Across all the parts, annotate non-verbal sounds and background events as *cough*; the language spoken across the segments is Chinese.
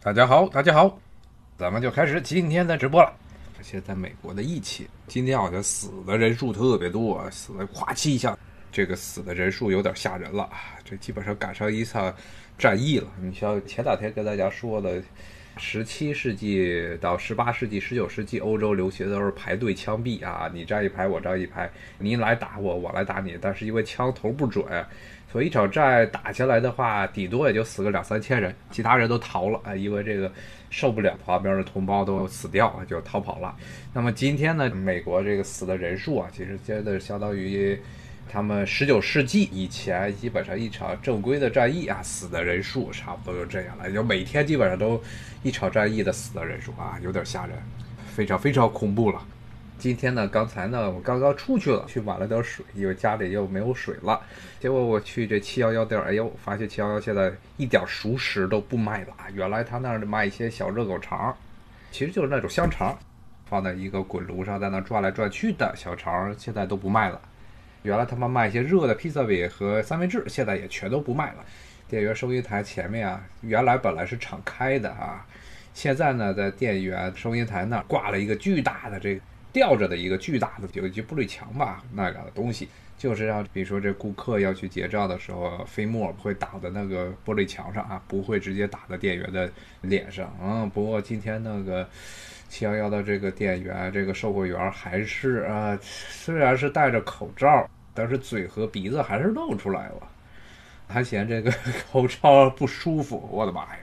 大家好，大家好，咱们就开始今天的直播了。现在美国的疫情，今天好像死的人数特别多，死了咵七下，这个死的人数有点吓人了。这基本上赶上一场战役了。你像前两天跟大家说的，十七世纪到十八世纪、十九世纪，欧洲留学都是排队枪毙啊，你站一排，我站一排，你来打我，我来打你。但是因为枪头不准。所以一场战打下来的话，顶多也就死个两三千人，其他人都逃了啊，因为这个受不了旁边的同胞都死掉，就逃跑了。那么今天呢，美国这个死的人数啊，其实真的相当于他们十九世纪以前基本上一场正规的战役啊，死的人数差不多就这样了，就每天基本上都一场战役的死的人数啊，有点吓人，非常非常恐怖了。今天呢，刚才呢，我刚刚出去了，去买了点水，因为家里又没有水了。结果我去这七幺幺店，哎呦，发现七幺幺现在一点熟食都不卖了。原来他那儿卖一些小热狗肠，其实就是那种香肠，放在一个滚炉上，在那转来转去的小肠，现在都不卖了。原来他们卖一些热的披萨饼和三明治，现在也全都不卖了。店员收银台前面啊，原来本来是敞开的啊，现在呢，在店员收银台那儿挂了一个巨大的这个。吊着的一个巨大的有一玻璃墙吧，那样的东西，就是让比如说这顾客要去结账的时候，飞沫会打在那个玻璃墙上啊，不会直接打在店员的脸上。嗯，不过今天那个七幺幺的这个店员，这个售货员还是啊，虽然是戴着口罩，但是嘴和鼻子还是露出来了，还嫌这个口罩不舒服。我的妈呀！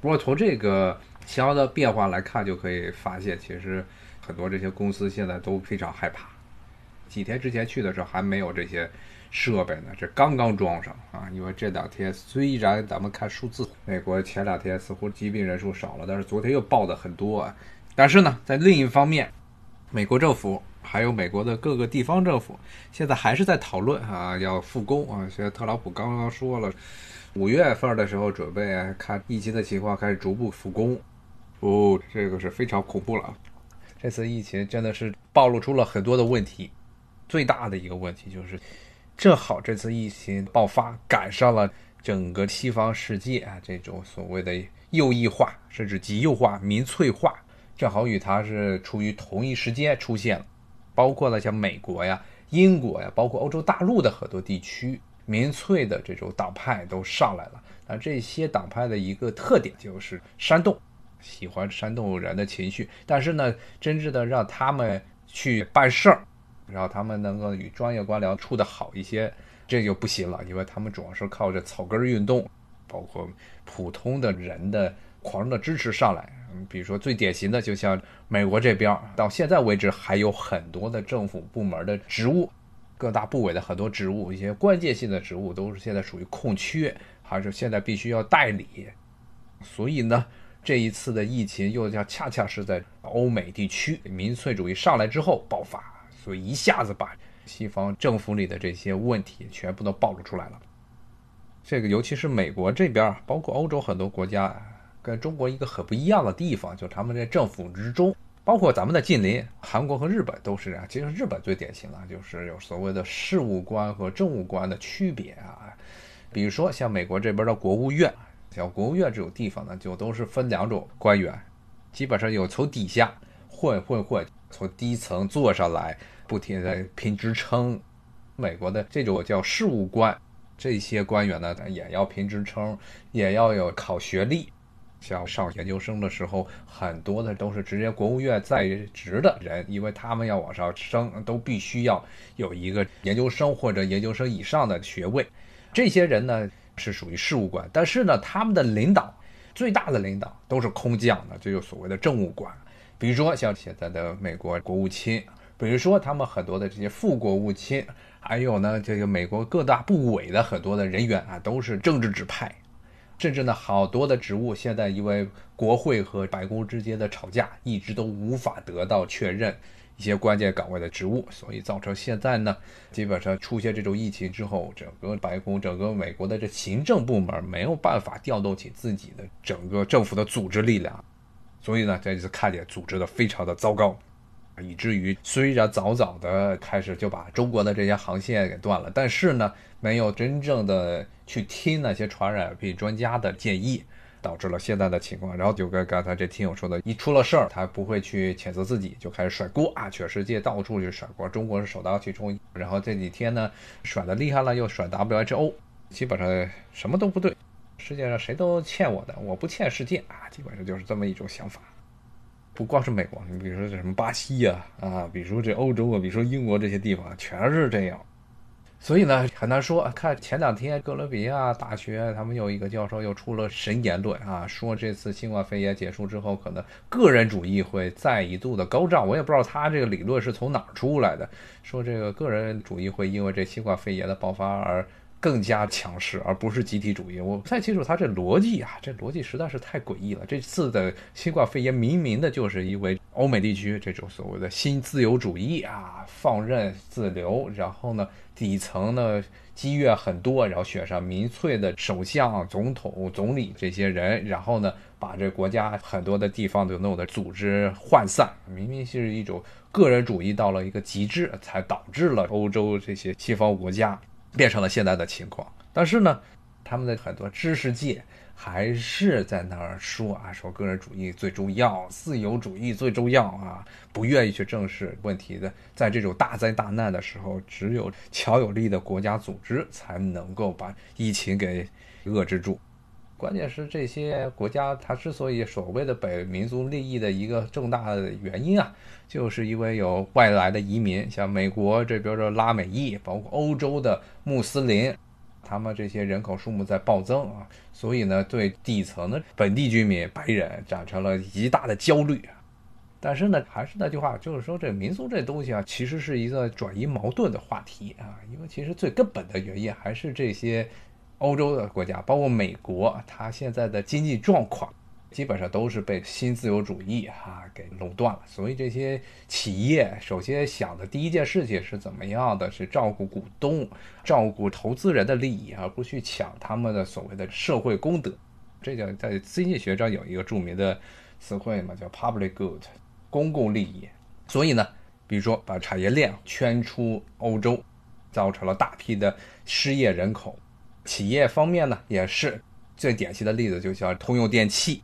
不过从这个七幺的变化来看，就可以发现其实。很多这些公司现在都非常害怕。几天之前去的时候还没有这些设备呢，这刚刚装上啊。因为这两天虽然咱们看数字，美国前两天似乎疾病人数少了，但是昨天又报的很多啊。但是呢，在另一方面，美国政府还有美国的各个地方政府现在还是在讨论啊，要复工啊。现在特朗普刚刚说了，五月份的时候准备看疫情的情况开始逐步复工。哦，这个是非常恐怖了。这次疫情真的是暴露出了很多的问题，最大的一个问题就是，正好这次疫情爆发赶上了整个西方世界啊这种所谓的右翼化甚至极右化、民粹化，正好与它是处于同一时间出现了，包括了像美国呀、英国呀，包括欧洲大陆的很多地区，民粹的这种党派都上来了。那这些党派的一个特点就是煽动。喜欢煽动人的情绪，但是呢，真正的让他们去办事儿，然后他们能够与专业官僚处得好一些，这就不行了，因为他们主要是靠着草根运动，包括普通的人的狂热的支持上来。嗯，比如说最典型的，就像美国这边，到现在为止还有很多的政府部门的职务，各大部委的很多职务，一些关键性的职务都是现在属于空缺，还是现在必须要代理，所以呢。这一次的疫情又恰恰是在欧美地区民粹主义上来之后爆发，所以一下子把西方政府里的这些问题全部都暴露出来了。这个尤其是美国这边，包括欧洲很多国家，跟中国一个很不一样的地方，就他们这政府之中，包括咱们的近邻韩国和日本都是这样。其实日本最典型了，就是有所谓的事务官和政务官的区别啊。比如说像美国这边的国务院。像国务院这种地方呢，就都是分两种官员，基本上有从底下混混混，从低层做上来，不停的拼职称。美国的这种叫事务官，这些官员呢也要拼职称，也要有考学历。像上研究生的时候，很多的都是直接国务院在职的人，因为他们要往上升，都必须要有一个研究生或者研究生以上的学位。这些人呢。是属于事务官，但是呢，他们的领导最大的领导都是空降的，这就所谓的政务官。比如说像现在的美国国务卿，比如说他们很多的这些副国务卿，还有呢，这个美国各大部委的很多的人员啊，都是政治指派。甚至呢，好多的职务现在因为国会和白宫之间的吵架，一直都无法得到确认。一些关键岗位的职务，所以造成现在呢，基本上出现这种疫情之后，整个白宫、整个美国的这行政部门没有办法调动起自己的整个政府的组织力量，所以呢，这次看见组织的非常的糟糕，以至于虽然早早的开始就把中国的这些航线给断了，但是呢，没有真正的去听那些传染病专家的建议，导致了现在的情况。然后就跟刚才这听友说的，一出了事儿，他不会去谴责自己，就开始甩锅啊，全世界到处去甩锅，中国是首当其冲。然后这几天呢，甩的厉害了，又甩 WHO，基本上什么都不对，世界上谁都欠我的，我不欠世界啊，基本上就是这么一种想法。不光是美国，你比如说这什么巴西呀，啊，比如说这欧洲啊，比如说英国这些地方，全是这样。所以呢，很难说。看前两天哥伦比亚大学，他们有一个教授又出了神言论啊，说这次新冠肺炎结束之后，可能个人主义会再一度的高涨。我也不知道他这个理论是从哪儿出来的，说这个个人主义会因为这新冠肺炎的爆发而更加强势，而不是集体主义。我不太清楚他这逻辑啊，这逻辑实在是太诡异了。这次的新冠肺炎明明的就是因为欧美地区这种所谓的新自由主义啊，放任自流，然后呢？底层呢积怨很多，然后选上民粹的首相、总统、总理这些人，然后呢把这国家很多的地方都弄得组织涣散，明明是一种个人主义到了一个极致，才导致了欧洲这些西方国家变成了现在的情况。但是呢，他们的很多知识界。还是在那儿说啊，说个人主义最重要，自由主义最重要啊，不愿意去正视问题的。在这种大灾大难的时候，只有强有力的国家组织才能够把疫情给遏制住。关键是这些国家，它之所以所谓的北民族利益的一个重大的原因啊，就是因为有外来的移民，像美国这边的拉美裔，包括欧洲的穆斯林。他们这些人口数目在暴增啊，所以呢，对底层的本地居民白人产生了极大的焦虑。但是呢，还是那句话，就是说这民族这东西啊，其实是一个转移矛盾的话题啊。因为其实最根本的原因还是这些欧洲的国家，包括美国，它现在的经济状况。基本上都是被新自由主义哈给垄断了，所以这些企业首先想的第一件事情是怎么样的？是照顾股东、照顾投资人的利益，而不去抢他们的所谓的社会公德。这叫在经济学上有一个著名的词汇嘛，叫 public good，公共利益。所以呢，比如说把产业链圈出欧洲，造成了大批的失业人口。企业方面呢，也是最典型的例子，就叫通用电气。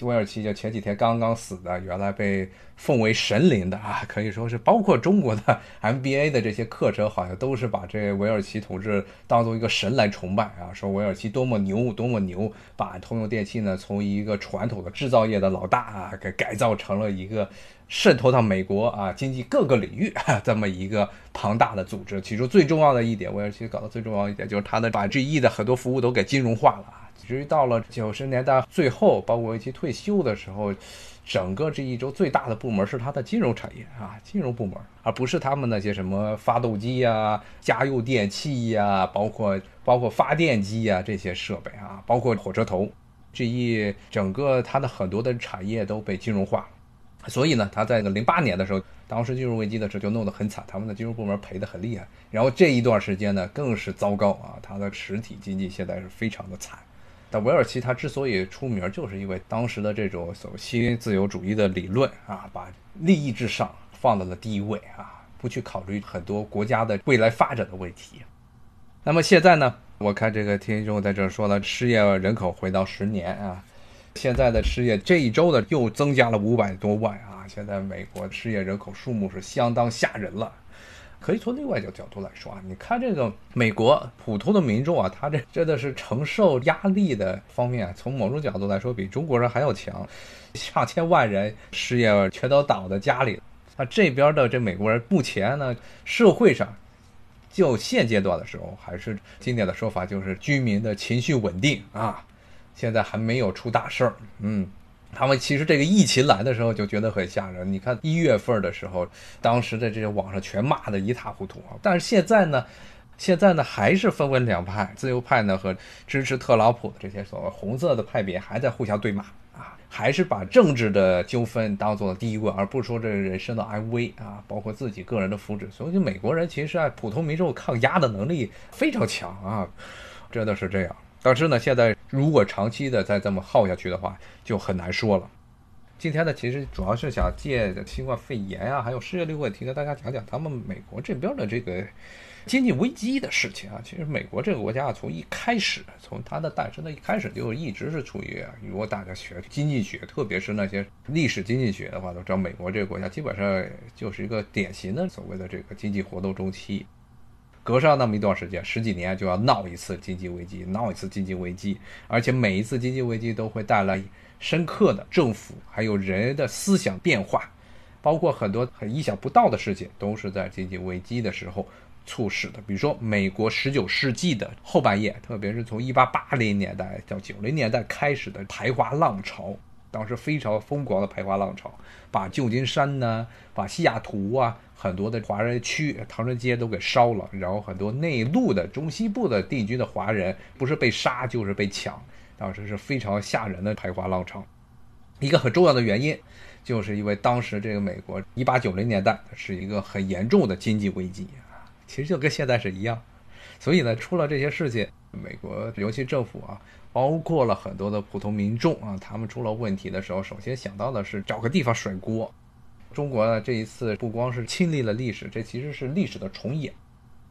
威尔奇就前几天刚刚死的，原来被奉为神灵的啊，*laughs* 可以说是包括中国的 *laughs* MBA 的这些课程，好像都是把这韦尔奇同志当做一个神来崇拜啊，说韦尔奇多么牛，多么牛，把通用电气呢从一个传统的制造业的老大啊，给改造成了一个渗透到美国啊经济各个领域 *laughs* 这么一个庞大的组织。其中最重要的一点，韦尔奇搞的最重要一点就是他的把 GE 的很多服务都给金融化了。至于到了九十年代最后，包括一起退休的时候，整个这一周最大的部门是它的金融产业啊，金融部门，而不是他们那些什么发动机呀、家用电器呀，包括包括发电机呀这些设备啊，包括火车头，这一整个它的很多的产业都被金融化了。所以呢，他在零八年的时候，当时金融危机的时候就弄得很惨，他们的金融部门赔得很厉害。然后这一段时间呢，更是糟糕啊，它的实体经济现在是非常的惨。但韦尔奇他之所以出名，就是因为当时的这种所谓新自由主义的理论啊，把利益至上放到了第一位啊，不去考虑很多国家的未来发展的问题。那么现在呢，我看这个听众在这说了，失业人口回到十年啊，现在的失业这一周呢又增加了五百多万啊，现在美国失业人口数目是相当吓人了。可以从另外一个角度来说啊，你看这个美国普通的民众啊，他这真的是承受压力的方面，从某种角度来说比中国人还要强。上千万人失业，全都倒在家里。那这边的这美国人目前呢，社会上就现阶段的时候，还是经典的说法，就是居民的情绪稳定啊，现在还没有出大事儿。嗯。他们其实这个疫情来的时候就觉得很吓人。你看一月份的时候，当时的这些网上全骂得一塌糊涂啊。但是现在呢，现在呢还是分为两派，自由派呢和支持特朗普的这些所谓红色的派别还在互相对骂啊，还是把政治的纠纷当做了第一位，而不是说这人生的安危啊，包括自己个人的福祉。所以，美国人其实啊，普通民众抗压的能力非常强啊，真的是这样。但是呢，现在如果长期的再这么耗下去的话，就很难说了。今天呢，其实主要是想借新冠肺炎啊，还有失业率问题，跟大家讲讲他们美国这边的这个经济危机的事情啊。其实美国这个国家啊从一开始，从它的诞生的一开始就一直是处于，如果大家学经济学，特别是那些历史经济学的话，都知道美国这个国家基本上就是一个典型的所谓的这个经济活动周期。隔上那么一段时间，十几年就要闹一次经济危机，闹一次经济危机，而且每一次经济危机都会带来深刻的政府还有人的思想变化，包括很多很意想不到的事情，都是在经济危机的时候促使的。比如说，美国十九世纪的后半叶，特别是从一八八零年代到九零年代开始的排华浪潮。当时非常疯狂的排华浪潮，把旧金山呢，把西雅图啊，很多的华人区、唐人街都给烧了，然后很多内陆的中西部的地区的华人，不是被杀就是被抢，当时是非常吓人的排华浪潮。一个很重要的原因，就是因为当时这个美国一八九零年代是一个很严重的经济危机啊，其实就跟现在是一样，所以呢，出了这些事情，美国尤其政府啊。包括了很多的普通民众啊，他们出了问题的时候，首先想到的是找个地方甩锅。中国呢，这一次不光是亲历了历史，这其实是历史的重演。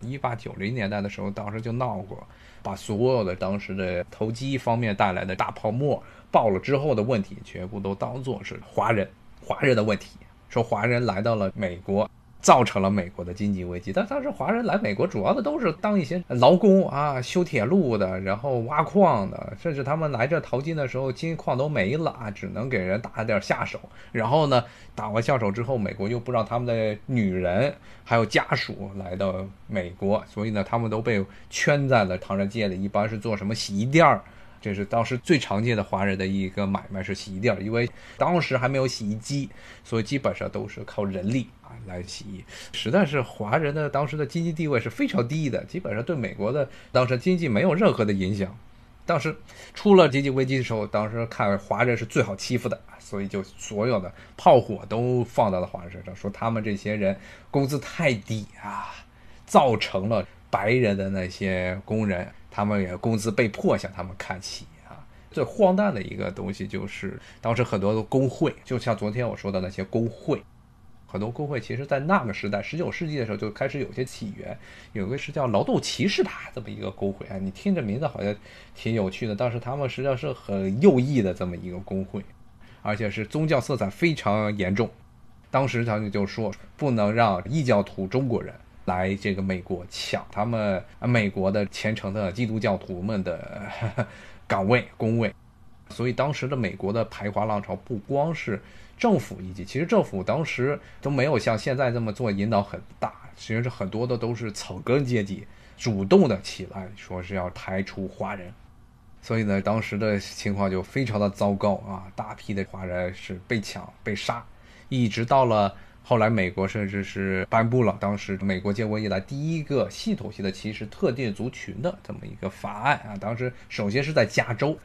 一八九零年代的时候，当时就闹过，把所有的当时的投机方面带来的大泡沫爆了之后的问题，全部都当做是华人华人的问题，说华人来到了美国。造成了美国的经济危机，但当时华人来美国主要的都是当一些劳工啊，修铁路的，然后挖矿的，甚至他们来这淘金的时候，金矿都没了啊，只能给人打点下手。然后呢，打完下手之后，美国又不让他们的女人还有家属来到美国，所以呢，他们都被圈在了唐人街里，一般是做什么洗衣店儿。这是当时最常见的华人的一个买卖是洗衣店，因为当时还没有洗衣机，所以基本上都是靠人力啊来洗衣。实在是华人的当时的经济地位是非常低的，基本上对美国的当时经济没有任何的影响。当时出了经济危机的时候，当时看华人是最好欺负的，所以就所有的炮火都放到了华人身上，说他们这些人工资太低啊，造成了白人的那些工人。他们也工资被迫向他们看齐啊！最荒诞的一个东西就是，当时很多的工会，就像昨天我说的那些工会，很多工会其实在那个时代，十九世纪的时候就开始有些起源，有个是叫劳动骑士吧这么一个工会啊，你听这名字好像挺有趣的，但是他们实际上是很右翼的这么一个工会，而且是宗教色彩非常严重。当时他们就说，不能让异教徒中国人。来这个美国抢他们美国的虔诚的基督教徒们的 *laughs* 岗位工位，所以当时的美国的排华浪潮不光是政府以及其实政府当时都没有像现在这么做引导很大，其实是很多的都是草根阶级主动的起来说是要排除华人，所以呢当时的情况就非常的糟糕啊，大批的华人是被抢被杀，一直到了。后来，美国甚至是颁布了当时美国建国以来第一个系统性的歧视特定族群的这么一个法案啊。当时首先是在加州，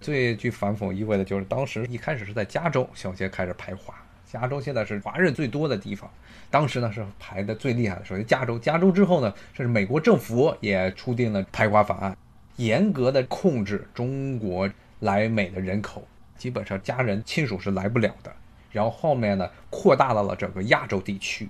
最具反讽意味的就是当时一开始是在加州首先开始排华。加州现在是华人最多的地方，当时呢是排的最厉害的。首先加州，加州之后呢，甚至美国政府也出定了排华法案，严格的控制中国来美的人口，基本上家人亲属是来不了的。然后后面呢，扩大到了整个亚洲地区。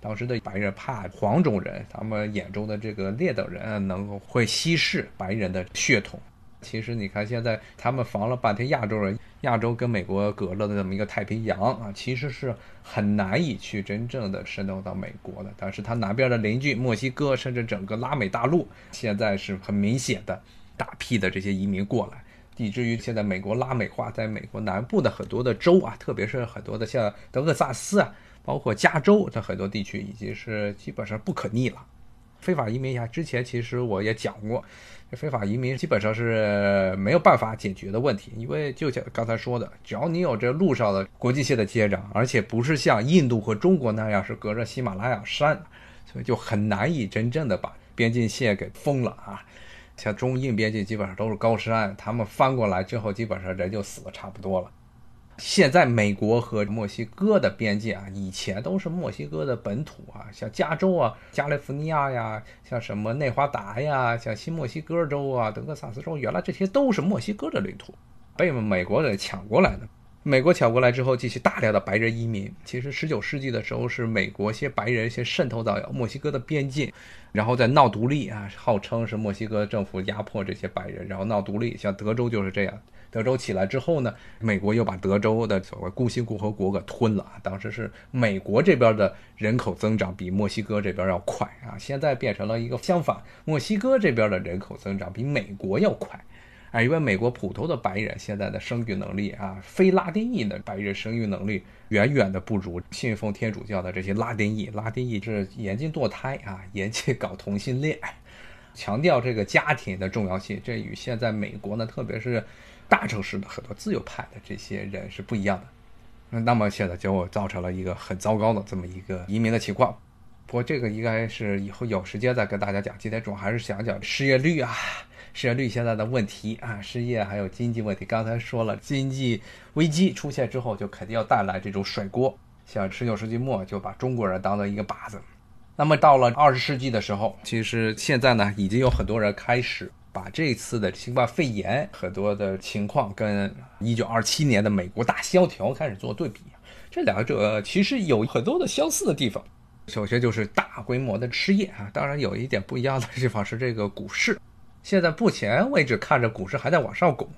当时的白人怕黄种人，他们眼中的这个劣等人能够会稀释白人的血统。其实你看，现在他们防了半天亚洲人，亚洲跟美国隔了的这么一个太平洋啊，其实是很难以去真正的渗透到美国的。但是它南边的邻居墨西哥，甚至整个拉美大陆，现在是很明显的大批的这些移民过来。以至于现在美国拉美化，在美国南部的很多的州啊，特别是很多的像德克萨斯啊，包括加州的很多地区，已经是基本上不可逆了。非法移民呀，之前其实我也讲过，非法移民基本上是没有办法解决的问题，因为就像刚才说的，只要你有这路上的国际线的接壤，而且不是像印度和中国那样是隔着喜马拉雅山，所以就很难以真正的把边境线给封了啊。像中印边境基本上都是高山，他们翻过来之后，基本上人就死的差不多了。现在美国和墨西哥的边界啊，以前都是墨西哥的本土啊，像加州啊、加利福尼亚呀，像什么内华达呀、像新墨西哥州啊、德克萨斯州，原来这些都是墨西哥的领土，被美国给抢过来的。美国抢过来之后，继续大量的白人移民。其实十九世纪的时候，是美国些白人先渗透到墨西哥的边境，然后再闹独立啊，号称是墨西哥政府压迫这些白人，然后闹独立。像德州就是这样，德州起来之后呢，美国又把德州的所谓孤星共和国给吞了。当时是美国这边的人口增长比墨西哥这边要快啊，现在变成了一个相反，墨西哥这边的人口增长比美国要快。啊，因为美国普通的白人现在的生育能力啊，非拉丁裔的白人生育能力远远的不如信奉天主教的这些拉丁裔。拉丁裔是严禁堕胎啊，严禁搞同性恋，强调这个家庭的重要性。这与现在美国呢，特别是大城市的很多自由派的这些人是不一样的。那么现在就造成了一个很糟糕的这么一个移民的情况。不过这个应该是以后有时间再跟大家讲。今天主要还是想讲失业率啊。失业率现在的问题啊，失业还有经济问题。刚才说了，经济危机出现之后，就肯定要带来这种甩锅。像十九世纪末就把中国人当做一个靶子。那么到了二十世纪的时候，其实现在呢，已经有很多人开始把这次的新冠肺炎很多的情况跟一九二七年的美国大萧条开始做对比。这两者其实有很多的相似的地方。首先就是大规模的失业啊，当然有一点不一样的地方是这个股市。现在目前为止看着股市还在往上拱，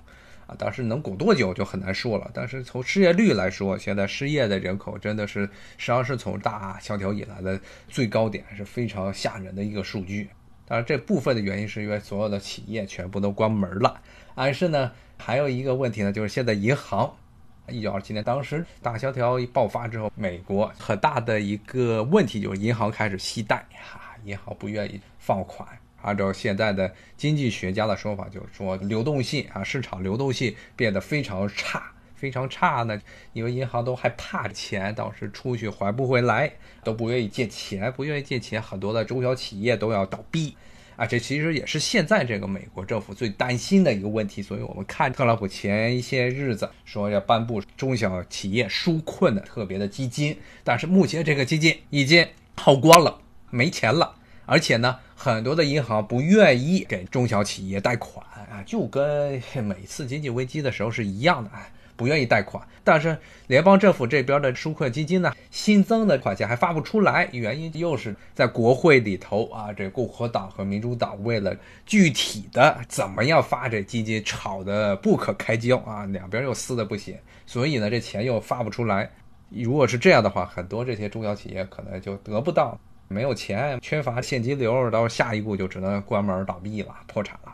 啊，但是能拱多久就很难说了。但是从失业率来说，现在失业的人口真的是实际上是从大萧条以来的最高点，是非常吓人的一个数据。当然，这部分的原因是因为所有的企业全部都关门了。但是呢，还有一个问题呢，就是现在银行，一九二七年当时大萧条一爆发之后，美国很大的一个问题就是银行开始惜贷，哈，银行不愿意放款。按照现在的经济学家的说法，就是说流动性啊，市场流动性变得非常差，非常差呢。因为银行都害怕钱到时出去还不回来，都不愿意借钱，不愿意借钱，很多的中小企业都要倒闭啊。这其实也是现在这个美国政府最担心的一个问题。所以我们看特朗普前一些日子说要颁布中小企业纾困的特别的基金，但是目前这个基金已经耗光了，没钱了。而且呢，很多的银行不愿意给中小企业贷款啊，就跟每次经济危机的时候是一样的啊，不愿意贷款。但是联邦政府这边的纾困基金呢，新增的款项还发不出来，原因又是在国会里头啊，这共和党和民主党为了具体的怎么样发这基金吵得不可开交啊，两边又撕的不行，所以呢，这钱又发不出来。如果是这样的话，很多这些中小企业可能就得不到。没有钱，缺乏现金流，到下一步就只能关门倒闭了，破产了。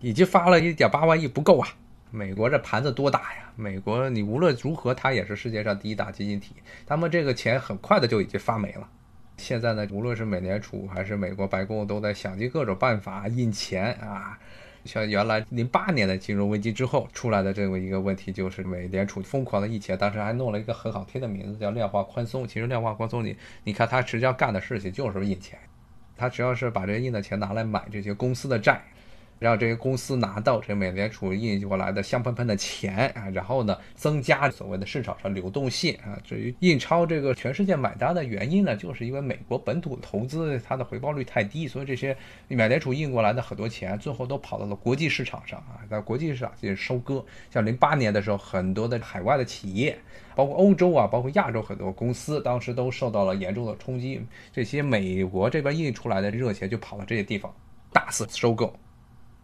已经发了一点八万亿不够啊！美国这盘子多大呀？美国你无论如何，它也是世界上第一大经济体，他们这个钱很快的就已经发没了。现在呢，无论是美联储还是美国白宫，都在想尽各种办法印钱啊。像原来零八年的金融危机之后出来的这么一个问题，就是美联储疯狂的印钱，当时还弄了一个很好听的名字叫量化宽松。其实量化宽松，你你看它实际上干的事情就是印钱，它只要是把这印的钱拿来买这些公司的债。让这些公司拿到这美联储印过来的香喷喷的钱啊，然后呢，增加所谓的市场上流动性啊。至于印钞这个全世界买单的原因呢，就是因为美国本土投资它的回报率太低，所以这些美联储印过来的很多钱最后都跑到了国际市场上啊，在国际市场进行收割。像零八年的时候，很多的海外的企业，包括欧洲啊，包括亚洲很多公司，当时都受到了严重的冲击。这些美国这边印出来的热钱就跑到这些地方，大肆收购。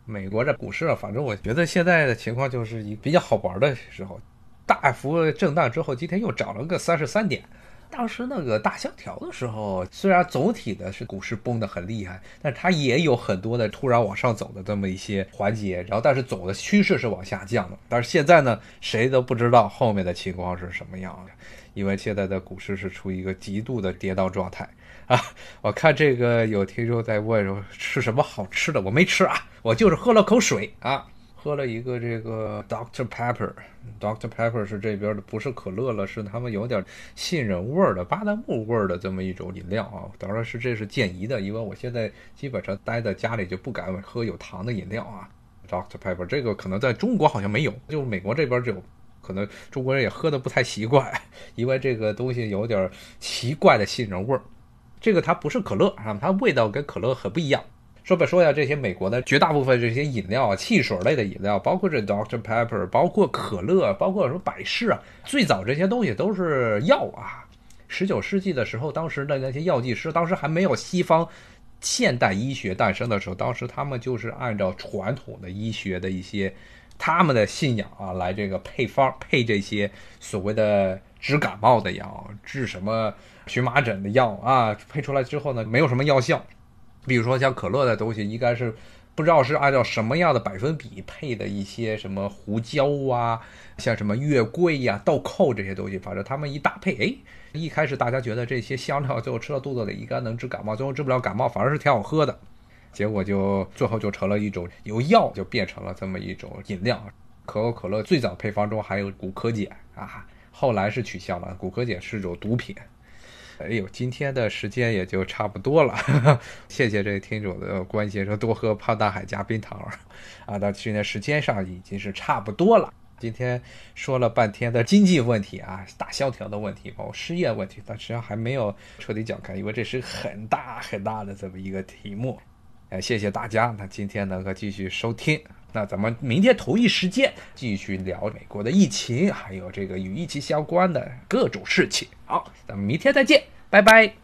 美国这股市啊，反正我觉得现在的情况就是一比较好玩的时候，大幅震荡之后，今天又涨了个三十三点。当时那个大萧条的时候，虽然总体的是股市崩得很厉害，但它也有很多的突然往上走的这么一些环节。然后，但是总的趋势是往下降的。但是现在呢，谁都不知道后面的情况是什么样的，因为现在的股市是处于一个极度的跌宕状态。啊，我看这个有听众在问说吃什么好吃的，我没吃啊，我就是喝了口水啊，喝了一个这个 Doctor Pepper，Doctor Pepper 是这边的，不是可乐了，是他们有点杏仁味儿的、巴旦木味儿的这么一种饮料啊。当然是这是建议的，因为我现在基本上待在家里就不敢喝有糖的饮料啊。Doctor Pepper 这个可能在中国好像没有，就美国这边就有，可能中国人也喝的不太习惯，因为这个东西有点奇怪的杏仁味儿。这个它不是可乐啊，它味道跟可乐很不一样。说吧，说一下这些美国的绝大部分这些饮料啊，汽水类的饮料，包括这 Dr Pepper，包括可乐，包括什么百事啊，最早这些东西都是药啊。十九世纪的时候，当时的那些药剂师，当时还没有西方现代医学诞生的时候，当时他们就是按照传统的医学的一些他们的信仰啊，来这个配方配这些所谓的治感冒的药，治什么荨麻疹的药啊，配出来之后呢，没有什么药效。比如说像可乐的东西，应该是不知道是按照什么样的百分比配的一些什么胡椒啊，像什么月桂呀、豆蔻这些东西，反正他们一搭配，哎，*laughs* 一开始大家觉得这些香料最后吃到肚子里应该能治感冒，最后治不了感冒，反而是挺好喝的，结果就最后就成了一种由药就变成了这么一种饮料。可口可乐最早配方中还有骨科碱啊，后来是取消了，骨科碱是种毒品。哎呦，今天的时间也就差不多了，*laughs* 谢谢这位听众的关心，说多喝胖大海加冰糖 *laughs* 啊。到现在时间上已经是差不多了。今天说了半天的经济问题啊，大萧条的问题，包括失业问题，但实际上还没有彻底讲开，因为这是很大很大的这么一个题目。哎，谢谢大家，那今天能够继续收听，那咱们明天同一时间继续聊美国的疫情，还有这个与疫情相关的各种事情。好，咱们明天再见。拜拜。